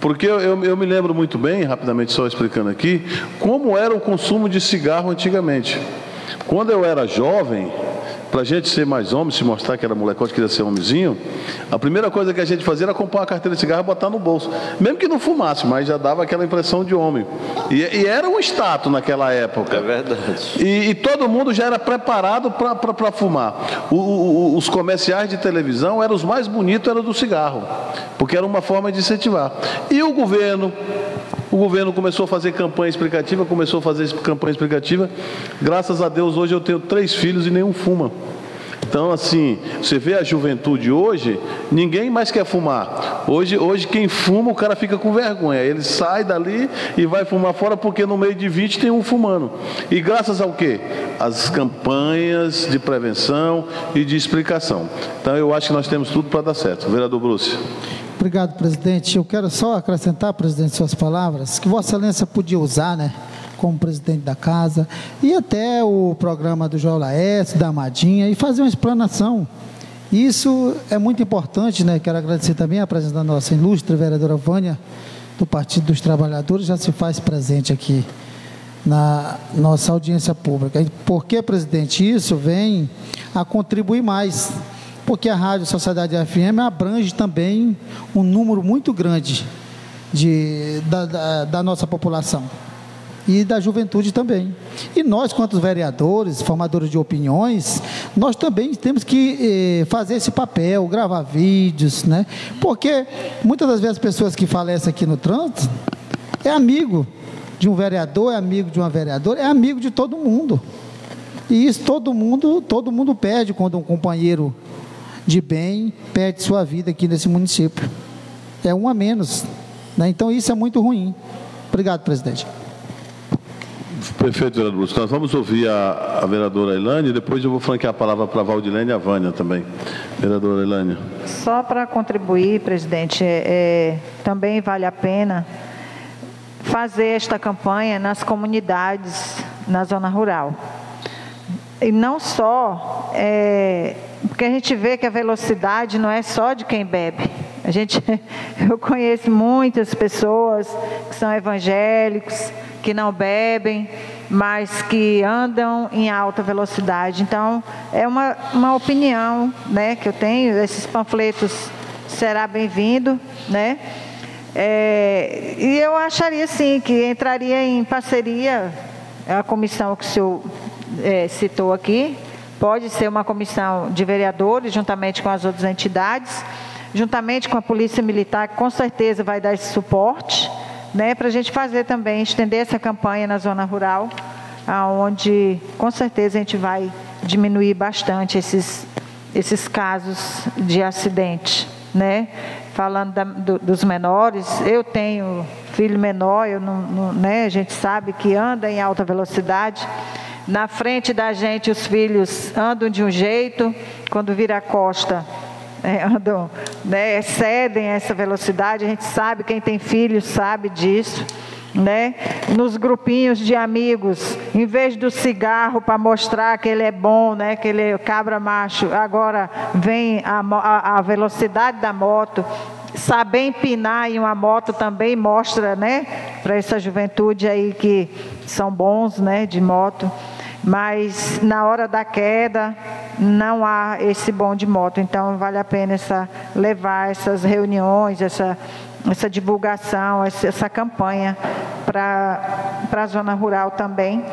Porque eu, eu, eu me lembro muito bem, rapidamente só explicando aqui, como era o consumo de cigarro antigamente. Quando eu era jovem, para a gente ser mais homem, se mostrar que era molecote, queria ser homenzinho, a primeira coisa que a gente fazia era comprar uma carteira de cigarro e botar no bolso. Mesmo que não fumasse, mas já dava aquela impressão de homem. E, e era um status naquela época. É verdade. E, e todo mundo já era preparado para fumar. O, o, os comerciais de televisão eram os mais bonitos, era do cigarro, porque era uma forma de incentivar. E o governo, o governo começou a fazer campanha explicativa, começou a fazer campanha explicativa. Graças a Deus, hoje eu tenho três filhos e nenhum fuma. Então, assim, você vê a juventude hoje, ninguém mais quer fumar. Hoje, hoje quem fuma, o cara fica com vergonha. Ele sai dali e vai fumar fora porque no meio de 20 tem um fumando. E graças ao quê? As campanhas de prevenção e de explicação. Então, eu acho que nós temos tudo para dar certo. Vereador Bruce. Obrigado, presidente. Eu quero só acrescentar, presidente, suas palavras, que Vossa Excelência podia usar, né, como presidente da casa, e até o programa do João Laércio, da Amadinha, e fazer uma explanação. Isso é muito importante, né? Quero agradecer também a presença da nossa ilustre vereadora Vânia, do Partido dos Trabalhadores, já se faz presente aqui na nossa audiência pública. Por que, presidente? Isso vem a contribuir mais porque a Rádio Sociedade FM abrange também um número muito grande de, da, da, da nossa população e da juventude também. E nós, quanto vereadores, formadores de opiniões, nós também temos que eh, fazer esse papel, gravar vídeos, né? Porque muitas das vezes as pessoas que falecem aqui no trânsito é amigo de um vereador, é amigo de uma vereadora, é amigo de todo mundo. E isso todo mundo, todo mundo perde quando um companheiro de bem perde sua vida aqui nesse município. É um a menos. Né? Então isso é muito ruim. Obrigado, presidente. Perfeito, vereador Lúcio. Nós vamos ouvir a, a vereadora Elane e depois eu vou franquear a palavra para a Valdilene e a Vânia também. Vereadora Elane. Só para contribuir, presidente, é, é, também vale a pena fazer esta campanha nas comunidades, na zona rural. E não só é, porque a gente vê que a velocidade não é só de quem bebe. A gente, eu conheço muitas pessoas que são evangélicos, que não bebem, mas que andam em alta velocidade. Então, é uma, uma opinião né, que eu tenho. Esses panfletos será bem-vindo, né? É, e eu acharia sim que entraria em parceria a comissão que o senhor é, citou aqui, Pode ser uma comissão de vereadores, juntamente com as outras entidades, juntamente com a Polícia Militar, que com certeza vai dar esse suporte, né, para a gente fazer também, estender essa campanha na zona rural, aonde com certeza a gente vai diminuir bastante esses, esses casos de acidente, né? Falando da, do, dos menores, eu tenho filho menor, eu não, não, né? A gente sabe que anda em alta velocidade. Na frente da gente, os filhos andam de um jeito, quando vira a costa, é, andam, né, excedem essa velocidade. A gente sabe, quem tem filhos sabe disso. né? Nos grupinhos de amigos, em vez do cigarro para mostrar que ele é bom, né? Que ele é cabra macho, agora vem a, a, a velocidade da moto. Saber empinar em uma moto também mostra, né? Para essa juventude aí que são bons, né? De moto mas na hora da queda não há esse bom de moto, então vale a pena essa, levar essas reuniões, essa, essa divulgação, essa, essa campanha para a zona rural também,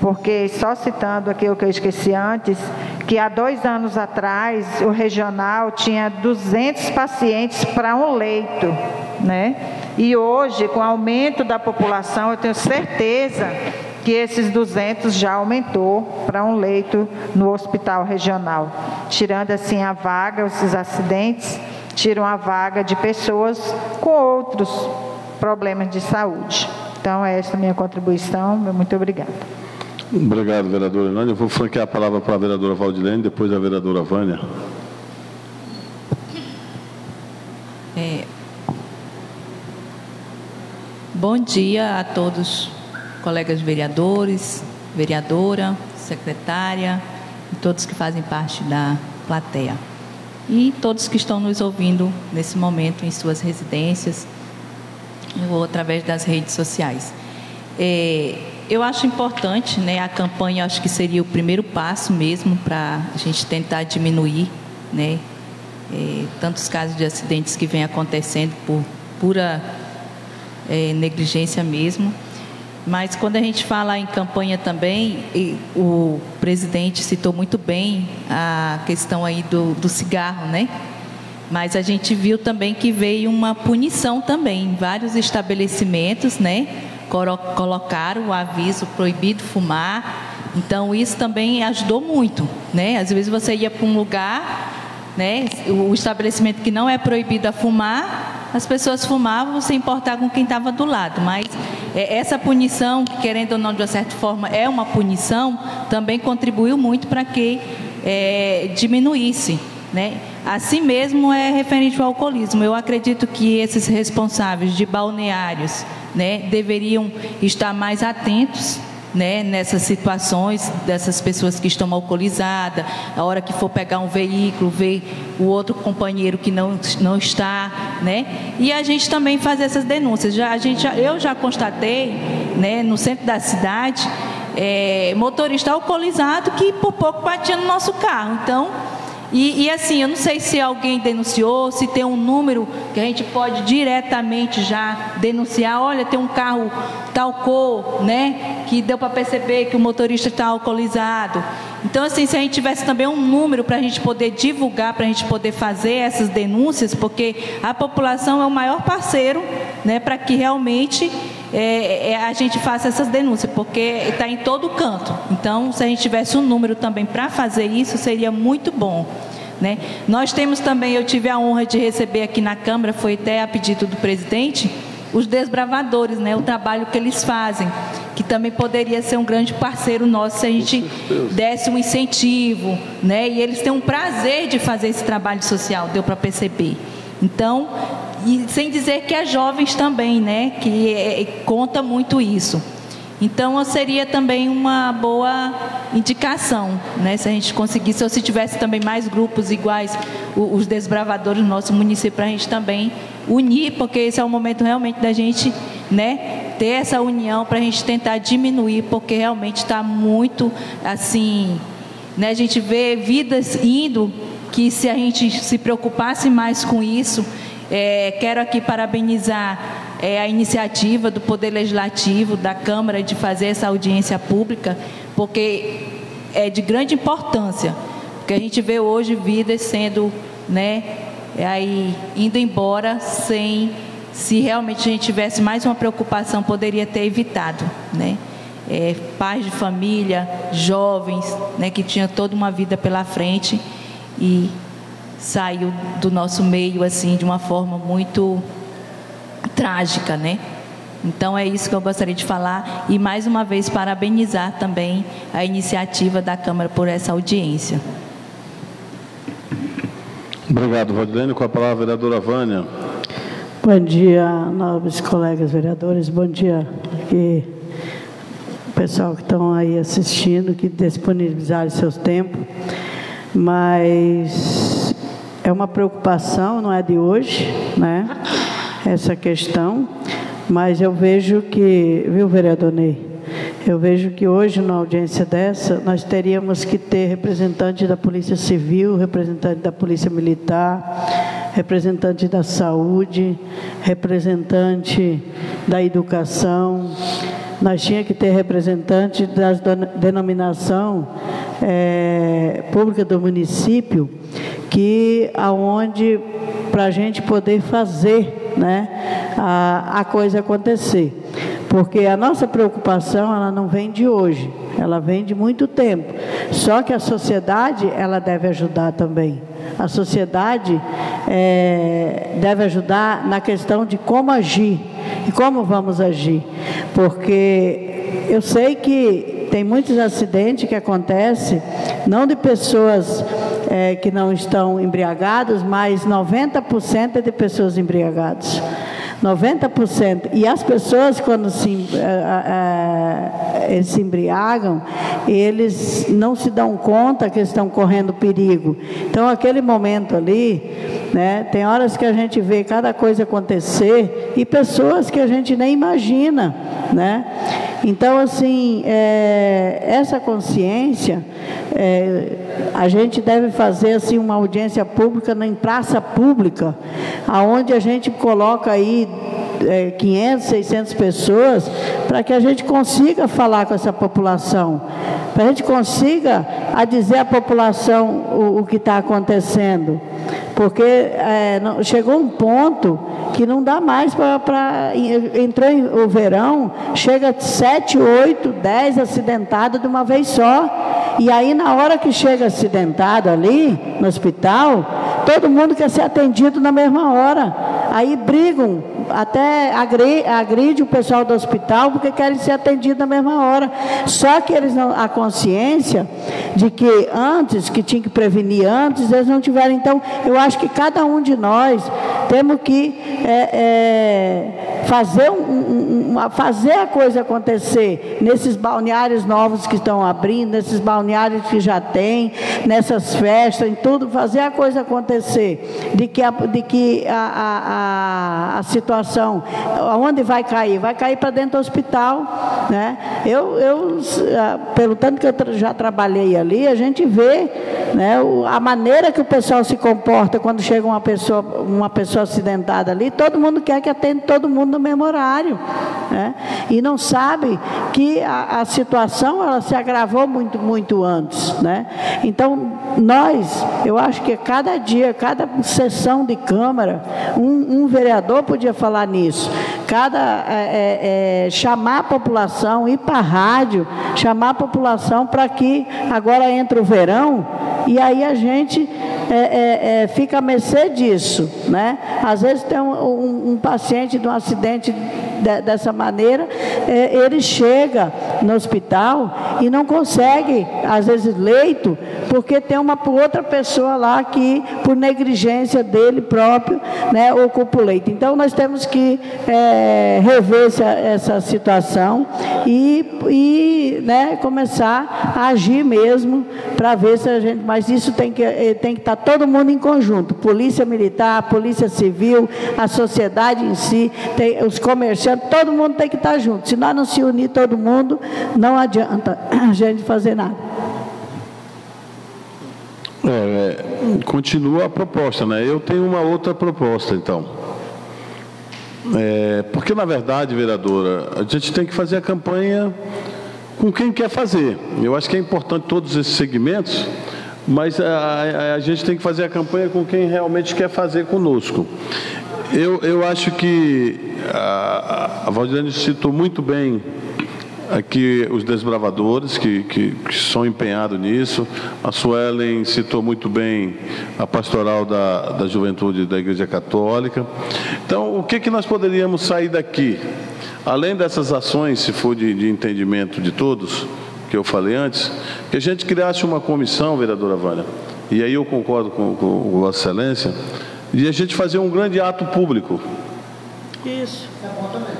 porque só citando aqui o que eu esqueci antes, que há dois anos atrás o regional tinha 200 pacientes para um leito, né? E hoje, com o aumento da população, eu tenho certeza que esses 200 já aumentou para um leito no hospital regional, tirando assim a vaga, esses acidentes tiram a vaga de pessoas com outros problemas de saúde. Então, essa é a minha contribuição. Muito obrigada. Obrigado, vereadora Elane. Eu vou franquear a palavra para a vereadora Valdilene, depois a vereadora Vânia. É, bom dia a todos colegas vereadores, vereadora, secretária e todos que fazem parte da plateia. E todos que estão nos ouvindo nesse momento em suas residências ou através das redes sociais. É, eu acho importante, né, a campanha acho que seria o primeiro passo mesmo para a gente tentar diminuir, né, é, tantos casos de acidentes que vêm acontecendo por pura é, negligência mesmo. Mas quando a gente fala em campanha também, o presidente citou muito bem a questão aí do, do cigarro, né? Mas a gente viu também que veio uma punição também. Vários estabelecimentos, né? Colocaram o aviso proibido fumar. Então isso também ajudou muito, né? Às vezes você ia para um lugar, né? O estabelecimento que não é proibido a fumar, as pessoas fumavam sem importar com quem estava do lado. Mas essa punição, que querendo ou não, de uma certa forma, é uma punição, também contribuiu muito para que é, diminuísse. Né? Assim mesmo é referente ao alcoolismo. Eu acredito que esses responsáveis de balneários né, deveriam estar mais atentos né, nessas situações dessas pessoas que estão alcoolizadas, a hora que for pegar um veículo, ver o outro companheiro que não, não está, né? E a gente também faz essas denúncias. Já, a gente, eu já constatei, né, no centro da cidade, é, motorista alcoolizado que por pouco batia no nosso carro. Então, e, e, assim, eu não sei se alguém denunciou, se tem um número que a gente pode diretamente já denunciar. Olha, tem um carro tal cor, né? Que deu para perceber que o motorista está alcoolizado. Então, assim, se a gente tivesse também um número para a gente poder divulgar, para a gente poder fazer essas denúncias, porque a população é o maior parceiro, né? Para que realmente é, é, a gente faça essas denúncias, porque está em todo canto. Então, se a gente tivesse um número também para fazer isso, seria muito bom. Né? Nós temos também, eu tive a honra de receber aqui na Câmara, foi até a pedido do presidente, os desbravadores, né? o trabalho que eles fazem, que também poderia ser um grande parceiro nosso se a gente desse um incentivo, né? e eles têm um prazer de fazer esse trabalho social, deu para perceber. Então, e sem dizer que as jovens também, né? Que é, conta muito isso. Então, seria também uma boa indicação, né? Se a gente conseguisse, ou se tivesse também mais grupos iguais, os desbravadores do nosso município, para a gente também unir, porque esse é o momento realmente da gente, né? Ter essa união para a gente tentar diminuir, porque realmente está muito, assim, né? A gente vê vidas indo que se a gente se preocupasse mais com isso, é, quero aqui parabenizar é, a iniciativa do Poder Legislativo, da Câmara, de fazer essa audiência pública, porque é de grande importância, porque a gente vê hoje vidas sendo, né, aí, indo embora sem, se realmente a gente tivesse mais uma preocupação, poderia ter evitado, né? É, pais de família, jovens, né, que tinham toda uma vida pela frente e saiu do nosso meio assim de uma forma muito trágica, né? Então é isso que eu gostaria de falar e mais uma vez parabenizar também a iniciativa da Câmara por essa audiência. Obrigado, Valdilene. Com a palavra a vereadora Vânia. Bom dia, nobres colegas vereadores. Bom dia aqui, pessoal que estão aí assistindo, que disponibilizaram seus tempos. Mas é uma preocupação, não é de hoje, né? Essa questão. Mas eu vejo que, viu, vereador Ney? Eu vejo que hoje, numa audiência dessa, nós teríamos que ter representante da Polícia Civil, representante da Polícia Militar, representante da saúde, representante da educação. Nós tínhamos que ter representante da denominação é, pública do município, que aonde para a gente poder fazer né, a, a coisa acontecer. Porque a nossa preocupação, ela não vem de hoje, ela vem de muito tempo. Só que a sociedade, ela deve ajudar também. A sociedade é, deve ajudar na questão de como agir e como vamos agir. Porque eu sei que tem muitos acidentes que acontecem, não de pessoas é, que não estão embriagadas, mas 90% é de pessoas embriagadas. 90%. E as pessoas, quando se, é, é, se embriagam, eles não se dão conta que estão correndo perigo. Então, aquele momento ali, né, tem horas que a gente vê cada coisa acontecer e pessoas que a gente nem imagina. Né? Então, assim, é, essa consciência, é, a gente deve fazer assim uma audiência pública em praça pública, aonde a gente coloca aí é, 500, 600 pessoas, para que a gente consiga falar com essa população, para a gente consiga a dizer à população o, o que está acontecendo. Porque é, não, chegou um ponto que não dá mais para. Entrou o verão, chega 7, 8, 10 acidentados de uma vez só. E aí, na hora que chega acidentado ali, no hospital, todo mundo quer ser atendido na mesma hora. Aí brigam, até agride, o pessoal do hospital porque querem ser atendidos na mesma hora. Só que eles não, a consciência de que antes, que tinha que prevenir antes, eles não tiveram. Então, eu acho que cada um de nós temos que é, é, fazer, um, um, fazer a coisa acontecer nesses balneários novos que estão abrindo, nesses balneários que já tem, nessas festas, em tudo, fazer a coisa acontecer, de que a, de que a, a, a situação, aonde vai cair? Vai cair para dentro do hospital, né? Eu, eu, pelo tanto que eu já trabalhei ali, a gente vê né, a maneira que o pessoal se comporta quando chega uma pessoa, uma pessoa acidentada ali, todo mundo quer que atenda todo mundo no mesmo horário. Né? E não sabe que a, a, situação ela se agravou muito, muito antes. Né? Então, nós, eu acho que cada dia, cada sessão de Câmara, um, um vereador podia falar nisso. Cada é, é, é chamar a população, ir para a rádio, chamar a população para que agora entra o verão e aí a gente é, é, é, fica a mercê disso. Né? Às vezes tem um, um, um paciente de um acidente de, dessa maneira, é, ele chega no hospital e não consegue, às vezes, leito, porque tem uma outra pessoa lá que, por negligência dele próprio, né, ocupa o leito. Então, nós temos que é, rever essa, essa situação e, e né, começar a agir mesmo para ver se a gente. Mas isso tem que, eh, tem que estar tá todo mundo em conjunto: polícia militar, polícia civil, a sociedade em si, tem, os comerciantes, todo mundo tem que estar tá junto. Se nós não se unir todo mundo, não adianta a gente fazer nada. É, é, continua a proposta, né? Eu tenho uma outra proposta, então. É, porque, na verdade, vereadora, a gente tem que fazer a campanha com quem quer fazer. Eu acho que é importante todos esses segmentos, mas a, a, a gente tem que fazer a campanha com quem realmente quer fazer conosco. Eu, eu acho que a, a Valdirene citou muito bem aqui os desbravadores que, que, que, são empenhados nisso. A Suelen citou muito bem a pastoral da, da juventude da Igreja Católica. Então, o que, que nós poderíamos sair daqui? Além dessas ações, se for de, de entendimento de todos, que eu falei antes, que a gente criasse uma comissão, vereadora Vânia, e aí eu concordo com, com, com Vossa Excelência, de a gente fazer um grande ato público Isso.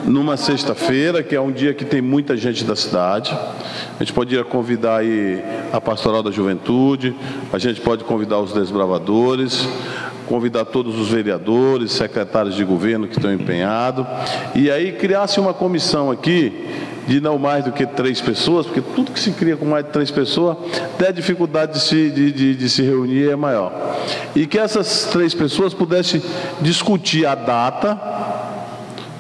Numa sexta-feira, que é um dia que tem muita gente da cidade. A gente poderia convidar aí a Pastoral da Juventude, a gente pode convidar os desbravadores, convidar todos os vereadores, secretários de governo que estão empenhados, e aí criasse uma comissão aqui de não mais do que três pessoas, porque tudo que se cria com mais de três pessoas, até a dificuldade de se, de, de, de se reunir é maior. E que essas três pessoas pudessem discutir a data,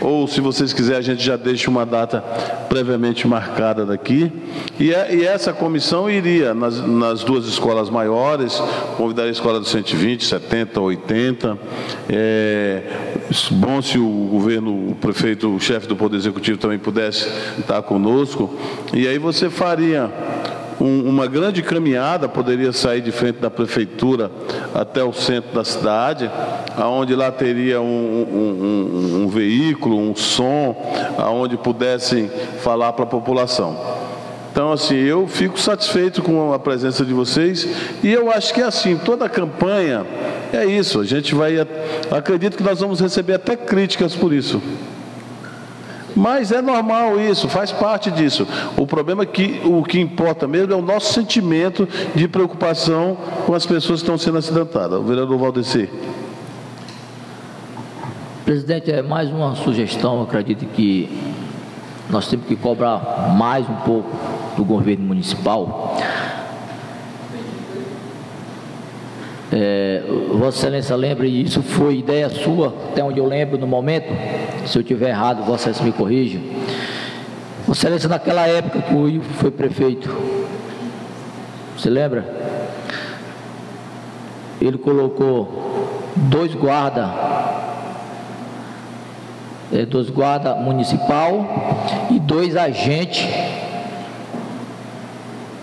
ou se vocês quiserem, a gente já deixa uma data previamente marcada daqui. E, é, e essa comissão iria nas, nas, duas escolas maiores, convidar a escola do 120, 70, 80. É, bom se o governo, o prefeito, o chefe do Poder Executivo também pudesse estar conosco. E aí você faria um, uma grande caminhada poderia sair de frente da prefeitura até o centro da cidade, aonde lá teria um, um, um veículo, um som, aonde pudessem falar para a população. Então, assim, eu fico satisfeito com a presença de vocês e eu acho que, assim, toda a campanha é isso. A gente vai. Acredito que nós vamos receber até críticas por isso. Mas é normal isso, faz parte disso. O problema é que o que importa mesmo é o nosso sentimento de preocupação com as pessoas que estão sendo acidentadas. O vereador Valdeci. Presidente, é mais uma sugestão, acredito que nós temos que cobrar mais um pouco do governo municipal. É, Vossa Excelência lembra, e isso foi ideia sua, até onde eu lembro no momento, se eu tiver errado, Vossa Excelência me corrija. Vossa Excelência, naquela época que o Ivo foi prefeito, você lembra? Ele colocou dois guardas, é, dois guardas municipal e dois agentes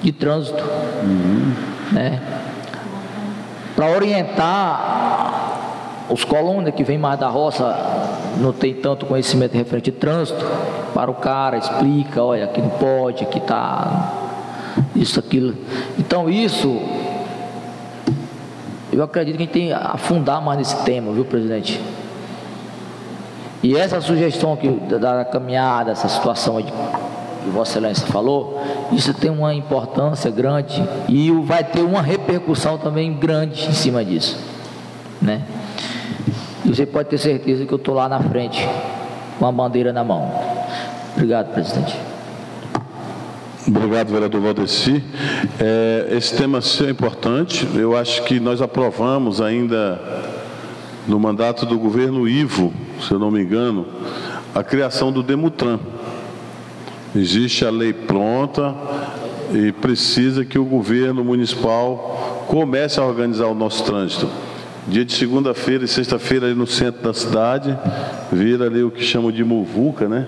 de trânsito, uhum. né? Para orientar os colonos que vêm mais da roça, não tem tanto conhecimento referente de trânsito, para o cara, explica, olha, aqui não pode, aqui está isso, aquilo. Então isso, eu acredito que a gente tem que afundar mais nesse tema, viu, presidente? E essa sugestão que da caminhada, essa situação de que Vossa Excelência falou, isso tem uma importância grande e vai ter uma repercussão também grande em cima disso, né? E você pode ter certeza que eu estou lá na frente, com a bandeira na mão. Obrigado, presidente. Obrigado, vereador Valdeci. É, esse tema é importante. Eu acho que nós aprovamos ainda no mandato do governo Ivo, se eu não me engano, a criação do Demutran. Existe a lei pronta e precisa que o governo municipal comece a organizar o nosso trânsito. Dia de segunda-feira e sexta-feira ali no centro da cidade, vira ali o que chamam de muvuca, né?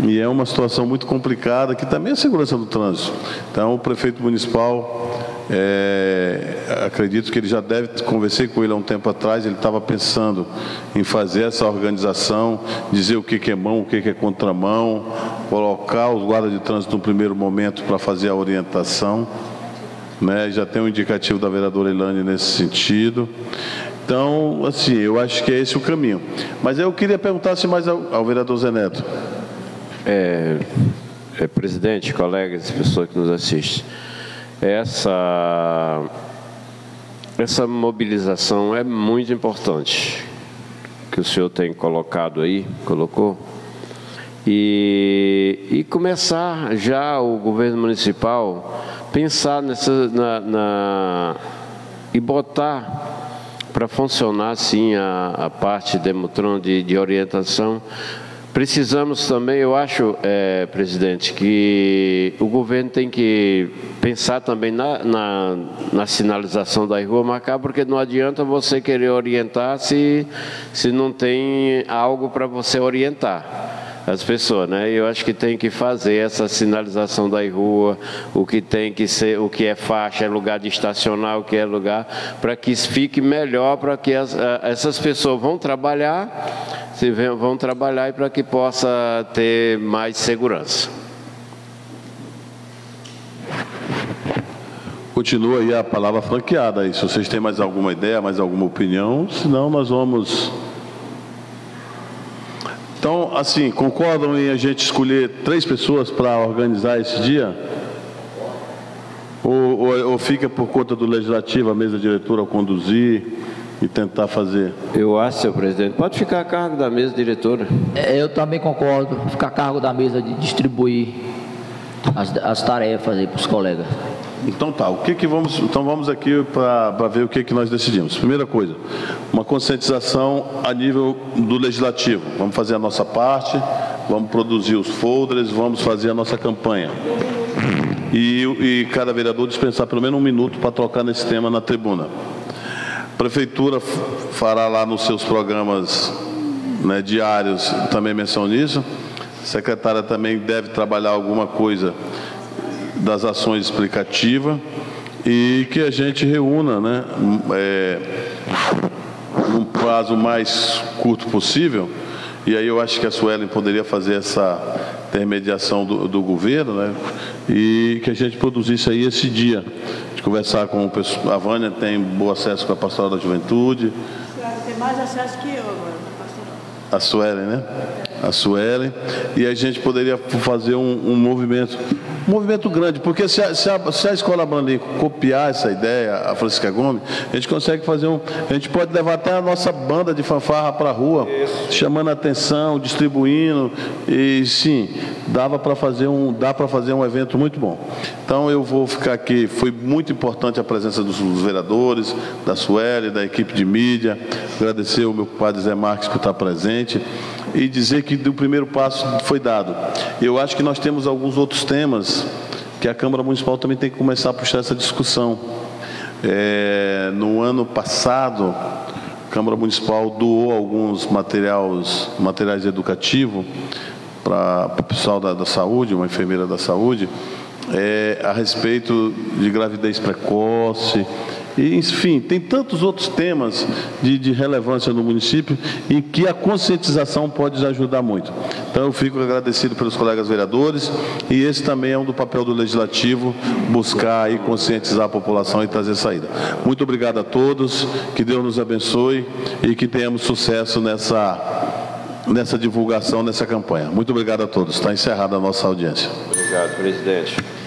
E é uma situação muito complicada, que também é a segurança do trânsito. Então, o prefeito municipal é, acredito que ele já deve, conversei com ele há um tempo atrás, ele estava pensando em fazer essa organização, dizer o que, que é mão, o que, que é contramão, colocar os guardas de trânsito no primeiro momento para fazer a orientação. Né? Já tem um indicativo da vereadora Elane nesse sentido. Então, assim, eu acho que é esse o caminho. Mas eu queria perguntar se mais ao, ao vereador Zé Neto. É, é, presidente, colegas, pessoas que nos assistem essa, essa mobilização é muito importante, que o senhor tem colocado aí, colocou, e, e começar já o governo municipal pensar nessa, na, na e botar para funcionar sim a, a parte Demutron de, de orientação Precisamos também, eu acho, é, presidente, que o governo tem que pensar também na, na, na, sinalização da rua marcar, porque não adianta você querer orientar se, se não tem algo para você orientar as pessoas, né? Eu acho que tem que fazer essa sinalização da rua, o que tem que ser, o que é faixa, é lugar de estacionar, o que é lugar, para que fique melhor, para que as, essas pessoas vão trabalhar, se vão trabalhar e para que possa ter mais segurança. Continua aí a palavra franqueada aí. Se vocês têm mais alguma ideia, mais alguma opinião, senão nós vamos assim, concordam em a gente escolher três pessoas para organizar esse dia? Ou, ou, ou, fica por conta do legislativo, a mesa diretora, conduzir e tentar fazer? Eu acho, senhor presidente, pode ficar a cargo da mesa diretora. É, eu também concordo, ficar a cargo da mesa de distribuir as, as tarefas aí para os colegas. Então tá, o que que vamos, então vamos aqui para ver o que que nós decidimos. Primeira coisa, uma conscientização a nível do legislativo. Vamos fazer a nossa parte, vamos produzir os folders, vamos fazer a nossa campanha. E, e cada vereador dispensar pelo menos um minuto para trocar nesse tema na tribuna. A prefeitura fará lá nos seus programas né, diários também menção nisso. A secretária também deve trabalhar alguma coisa das ações explicativas e que a gente reúna, né, é, num prazo mais curto possível. E aí eu acho que a Suelen poderia fazer essa intermediação do, do governo, né, e que a gente produzisse aí esse dia, de conversar com o pessoal. A Vânia tem bom acesso com a Pastoral da Juventude. Tem mais acesso que eu A Suelen, né? A Suelen. E a gente poderia fazer um, um movimento movimento grande, porque se a, se a, se a Escola Brandim copiar essa ideia, a Francisca Gomes, a gente consegue fazer um. A gente pode levar até a nossa banda de fanfarra para a rua, Isso. chamando a atenção, distribuindo. E sim, dava para fazer um, dá para fazer um evento muito bom. Então eu vou ficar aqui. Foi muito importante a presença dos, dos vereadores, da Sueli, da equipe de mídia. Agradecer ao meu padre Zé Marques por estar presente e dizer que o primeiro passo foi dado. Eu acho que nós temos alguns outros temas que a Câmara Municipal também tem que começar a puxar essa discussão. É, no ano passado, a Câmara Municipal doou alguns materiais, materiais educativos para o pessoal da, da, saúde, uma enfermeira da saúde, é, a respeito de gravidez precoce e, enfim, tem tantos outros temas de, de relevância no município em que a conscientização pode ajudar muito. Então, eu fico agradecido pelos colegas vereadores e esse também é um do papel do Legislativo, buscar e conscientizar a população e trazer saída. Muito obrigado a todos, que Deus nos abençoe e que tenhamos sucesso nessa, nessa divulgação, nessa campanha. Muito obrigado a todos. Está encerrada a nossa audiência. Obrigado, presidente.